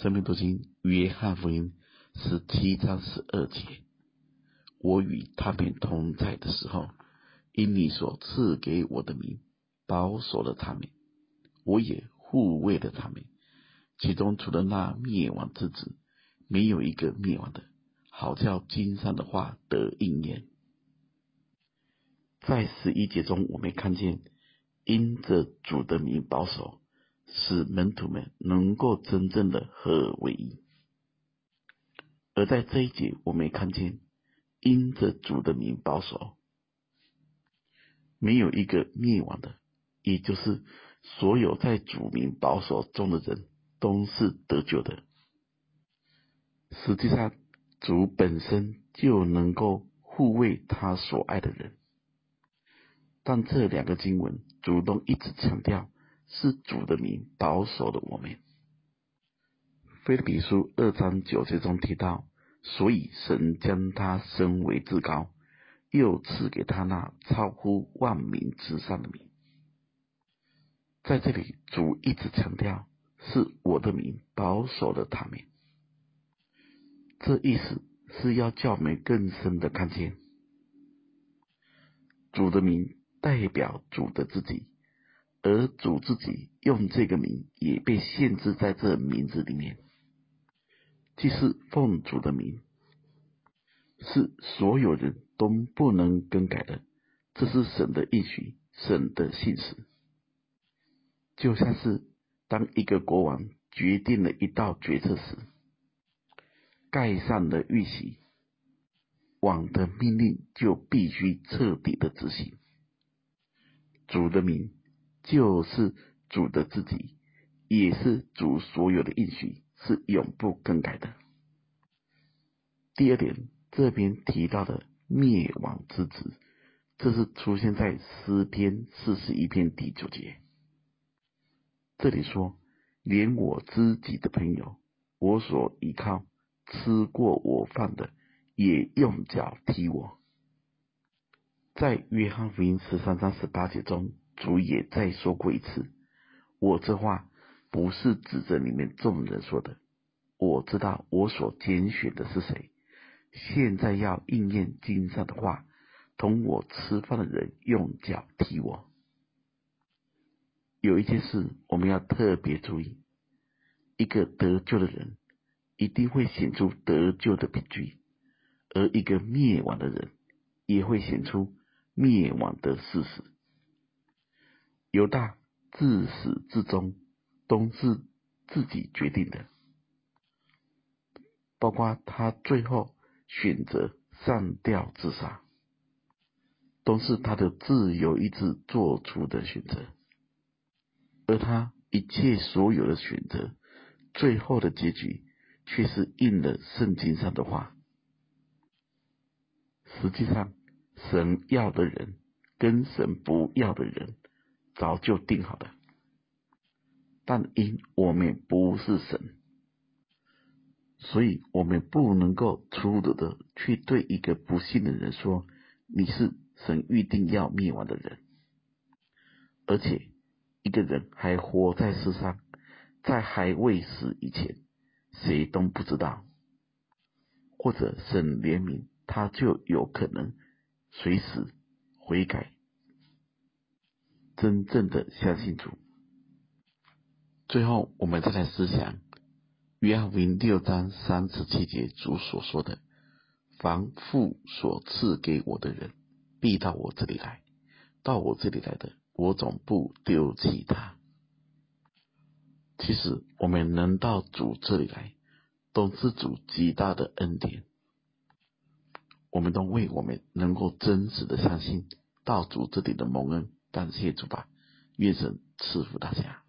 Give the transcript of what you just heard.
生命读经约翰福音十七章十二节：我与他们同在的时候，因你所赐给我的名，保守了他们，我也护卫了他们。其中除了那灭亡之子，没有一个灭亡的，好叫经上的话得应验。在十一节中，我们看见因着主的名保守，使门徒们能够真正的合而为一；而在这一节，我们看见因着主的名保守，没有一个灭亡的，也就是所有在主名保守中的人都是得救的。实际上，主本身就能够护卫他所爱的人。但这两个经文主动一直强调，是主的名保守了我们。腓立比书二章九节中提到，所以神将他升为至高，又赐给他那超乎万名之上的名。在这里，主一直强调，是我的名保守了他们。这意思是要叫我们更深的看见主的名。代表主的自己，而主自己用这个名也被限制在这名字里面，即是奉主的名，是所有人都不能更改的，这是神的意许，神的信实。就像是当一个国王决定了一道决策时，盖上了玉玺，王的命令就必须彻底的执行。主的名就是主的自己，也是主所有的应许，是永不更改的。第二点，这边提到的灭亡之子，这是出现在诗篇四十一篇第九节。这里说，连我知己的朋友，我所依靠、吃过我饭的，也用脚踢我。在约翰福音十三章十八节中，主也再说过一次：“我这话不是指着你们众人说的，我知道我所拣选的是谁。现在要应验经上的话，同我吃饭的人用脚踢我。”有一件事我们要特别注意：一个得救的人一定会显出得救的凭据，而一个灭亡的人也会显出。灭亡的事实，犹大自始至终都是自己决定的，包括他最后选择上吊自杀，都是他的自由意志做出的选择，而他一切所有的选择，最后的结局却是应了圣经上的话，实际上。神要的人跟神不要的人早就定好的，但因我们不是神，所以我们不能够粗鲁的去对一个不信的人说，你是神预定要灭亡的人，而且一个人还活在世上，在还未死以前，谁都不知道，或者神怜悯他就有可能。随时悔改，真正的相信主。最后，我们再来思想约翰福音六章三十七节主所说的：“凡父所赐给我的人，必到我这里来；到我这里来的，我总不丢弃他。”其实，我们能到主这里来，都是主极大的恩典。我们都为我们能够真实的相信到主这里的蒙恩，感谢主吧，愿神赐福大家。